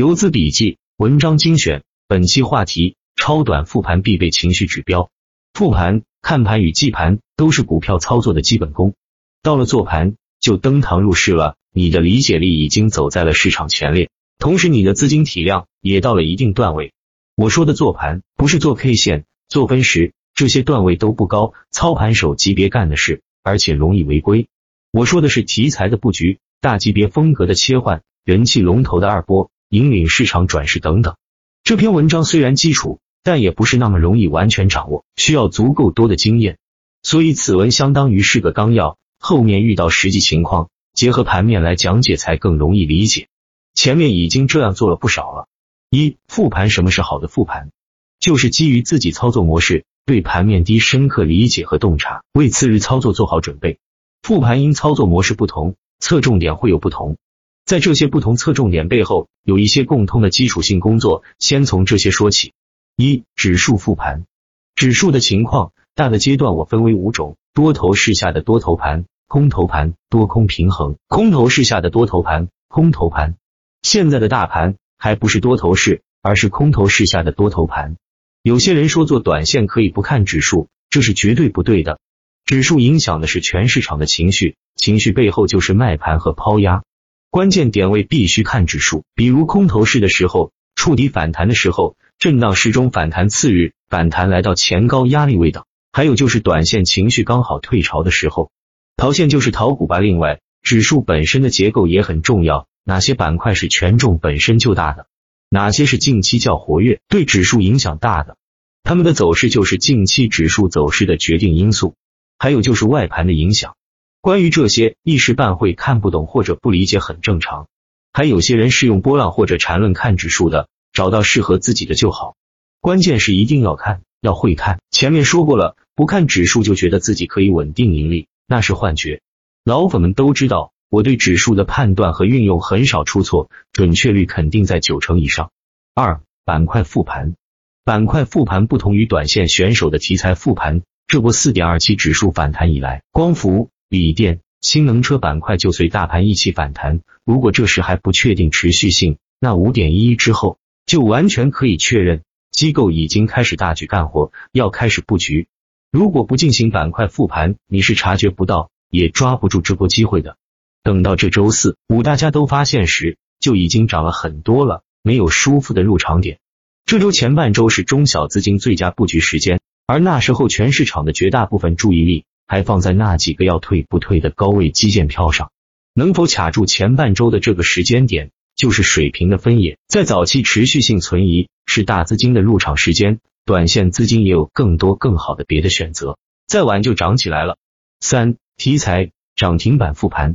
游资笔记文章精选，本期话题：超短复盘必备情绪指标。复盘、看盘与记盘都是股票操作的基本功。到了做盘，就登堂入室了。你的理解力已经走在了市场前列，同时你的资金体量也到了一定段位。我说的做盘，不是做 K 线、做分时，这些段位都不高，操盘手级别干的事，而且容易违规。我说的是题材的布局、大级别风格的切换、人气龙头的二波。引领市场转势等等。这篇文章虽然基础，但也不是那么容易完全掌握，需要足够多的经验。所以此文相当于是个纲要，后面遇到实际情况，结合盘面来讲解才更容易理解。前面已经这样做了不少了。一复盘，什么是好的复盘？就是基于自己操作模式，对盘面低深刻理解和洞察，为次日操作做好准备。复盘因操作模式不同，侧重点会有不同。在这些不同侧重点背后，有一些共通的基础性工作。先从这些说起。一、指数复盘。指数的情况，大的阶段我分为五种：多头市下的多头盘、空头盘、多空平衡；空头市下的多头盘、空头盘。现在的大盘还不是多头市，而是空头市下的多头盘。有些人说做短线可以不看指数，这是绝对不对的。指数影响的是全市场的情绪，情绪背后就是卖盘和抛压。关键点位必须看指数，比如空头市的时候，触底反弹的时候，震荡时中反弹次日反弹来到前高压力位等，还有就是短线情绪刚好退潮的时候，逃线就是逃股吧。另外，指数本身的结构也很重要，哪些板块是权重本身就大的，哪些是近期较活跃，对指数影响大的，它们的走势就是近期指数走势的决定因素。还有就是外盘的影响。关于这些一时半会看不懂或者不理解很正常，还有些人是用波浪或者缠论看指数的，找到适合自己的就好。关键是一定要看，要会看。前面说过了，不看指数就觉得自己可以稳定盈利，那是幻觉。老粉们都知道，我对指数的判断和运用很少出错，准确率肯定在九成以上。二板块复盘，板块复盘不同于短线选手的题材复盘。这波四点二七指数反弹以来，光伏。锂电、氢能车板块就随大盘一起反弹。如果这时还不确定持续性，那五点一一之后就完全可以确认机构已经开始大举干活，要开始布局。如果不进行板块复盘，你是察觉不到，也抓不住这波机会的。等到这周四五大家都发现时，就已经涨了很多了，没有舒服的入场点。这周前半周是中小资金最佳布局时间，而那时候全市场的绝大部分注意力。还放在那几个要退不退的高位基建票上，能否卡住前半周的这个时间点，就是水平的分野。在早期持续性存疑是大资金的入场时间，短线资金也有更多更好的别的选择，再晚就涨起来了。三题材涨停板复盘，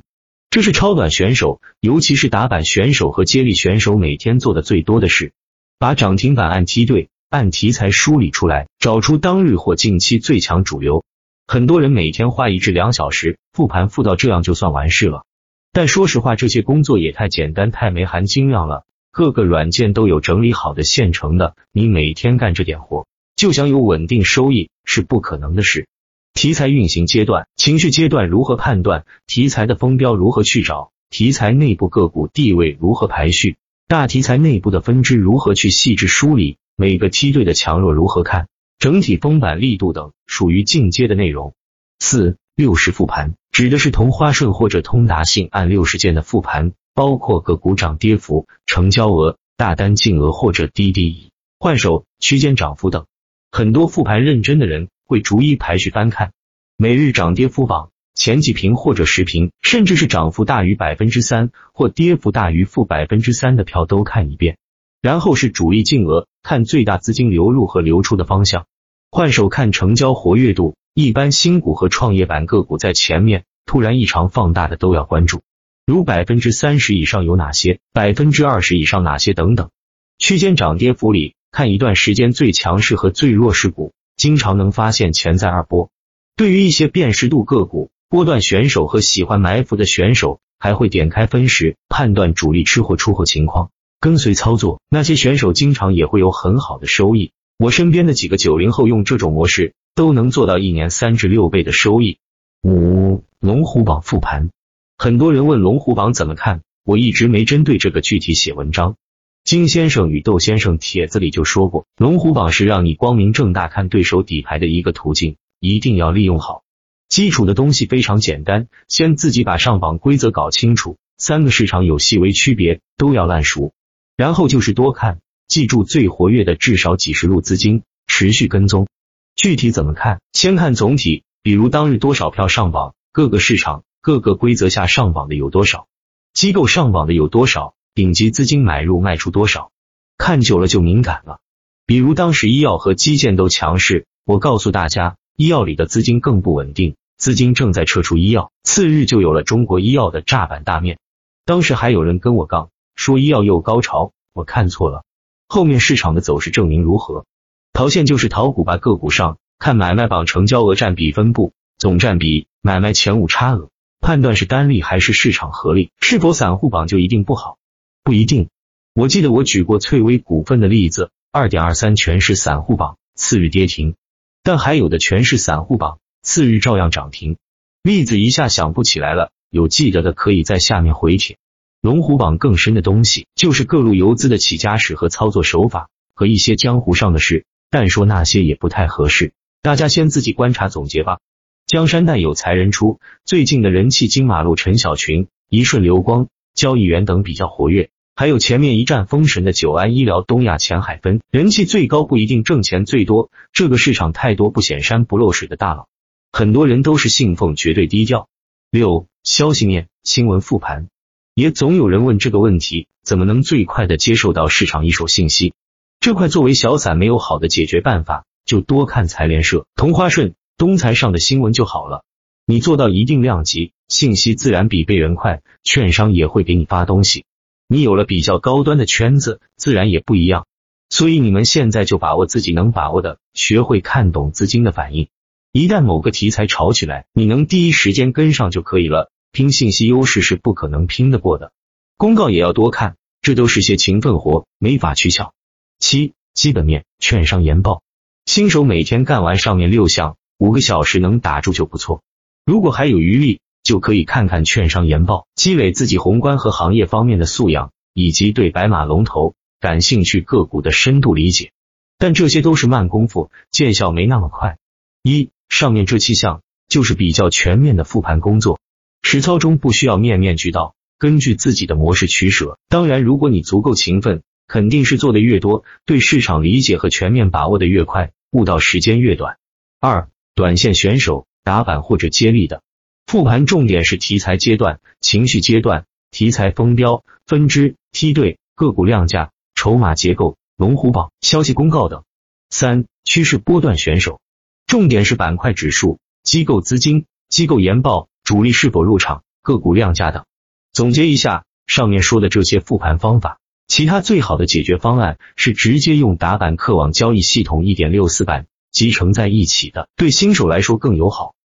这是超短选手，尤其是打板选手和接力选手每天做的最多的事，把涨停板按梯队、按题材梳理出来，找出当日或近期最强主流。很多人每天花一至两小时复盘复到这样就算完事了，但说实话，这些工作也太简单太没含金量了。各个软件都有整理好的现成的，你每天干这点活就想有稳定收益是不可能的事。题材运行阶段、情绪阶段如何判断？题材的风标如何去找？题材内部个股地位如何排序？大题材内部的分支如何去细致梳理？每个梯队的强弱如何看？整体封板力度等属于进阶的内容。四六十复盘指的是同花顺或者通达信按六十件的复盘，包括个股涨跌幅、成交额、大单净额或者滴滴换手、区间涨幅等。很多复盘认真的人会逐一排序翻看每日涨跌幅榜前几屏或者十屏，甚至是涨幅大于百分之三或跌幅大于负百分之三的票都看一遍。然后是主力净额，看最大资金流入和流出的方向；换手看成交活跃度，一般新股和创业板个股在前面，突然异常放大的都要关注，如百分之三十以上有哪些，百分之二十以上哪些等等。区间涨跌幅里，看一段时间最强势和最弱势股，经常能发现潜在二波。对于一些辨识度个股、波段选手和喜欢埋伏的选手，还会点开分时判断主力吃货出货情况。跟随操作，那些选手经常也会有很好的收益。我身边的几个九零后用这种模式，都能做到一年三至六倍的收益。五龙虎榜复盘，很多人问龙虎榜怎么看，我一直没针对这个具体写文章。金先生与窦先生帖子里就说过，龙虎榜是让你光明正大看对手底牌的一个途径，一定要利用好。基础的东西非常简单，先自己把上榜规则搞清楚，三个市场有细微区别，都要烂熟。然后就是多看，记住最活跃的至少几十路资金，持续跟踪。具体怎么看？先看总体，比如当日多少票上榜，各个市场各个规则下上榜的有多少，机构上榜的有多少。顶级资金买入卖出多少？看久了就敏感了。比如当时医药和基建都强势，我告诉大家，医药里的资金更不稳定，资金正在撤出医药。次日就有了中国医药的炸板大面。当时还有人跟我杠，说医药又高潮，我看错了。后面市场的走势证明如何？淘线就是淘股，吧个股上看买卖榜成交额占比分布，总占比，买卖前五差额，判断是单利还是市场合力，是否散户榜就一定不好。不一定，我记得我举过翠微股份的例子，二点二三全是散户榜，次日跌停，但还有的全是散户榜，次日照样涨停。例子一下想不起来了，有记得的可以在下面回帖。龙虎榜更深的东西，就是各路游资的起家史和操作手法，和一些江湖上的事，但说那些也不太合适，大家先自己观察总结吧。江山代有才人出，最近的人气金马路陈小群、一瞬流光、交易员等比较活跃。还有前面一战封神的九安医疗、东亚前海分，人气最高不一定挣钱最多。这个市场太多不显山不漏水的大佬，很多人都是信奉绝对低调。六消息面新闻复盘，也总有人问这个问题：怎么能最快的接受到市场一手信息？这块作为小散没有好的解决办法，就多看财联社、同花顺、东财上的新闻就好了。你做到一定量级，信息自然比别人快，券商也会给你发东西。你有了比较高端的圈子，自然也不一样。所以你们现在就把握自己能把握的，学会看懂资金的反应。一旦某个题材炒起来，你能第一时间跟上就可以了。拼信息优势是不可能拼得过的。公告也要多看，这都是些勤奋活，没法取巧。七基本面，券商研报，新手每天干完上面六项，五个小时能打住就不错。如果还有余力。就可以看看券商研报，积累自己宏观和行业方面的素养，以及对白马龙头感兴趣个股的深度理解。但这些都是慢功夫，见效没那么快。一上面这七项就是比较全面的复盘工作，实操中不需要面面俱到，根据自己的模式取舍。当然，如果你足够勤奋，肯定是做的越多，对市场理解和全面把握的越快，悟到时间越短。二短线选手打板或者接力的。复盘重点是题材阶段、情绪阶段、题材封标、分支、梯队、个股量价、筹码结构、龙虎榜、消息公告等。三、趋势波段选手，重点是板块指数、机构资金、机构研报、主力是否入场、个股量价等。总结一下上面说的这些复盘方法，其他最好的解决方案是直接用打板客网交易系统一点六四版集成在一起的，对新手来说更友好。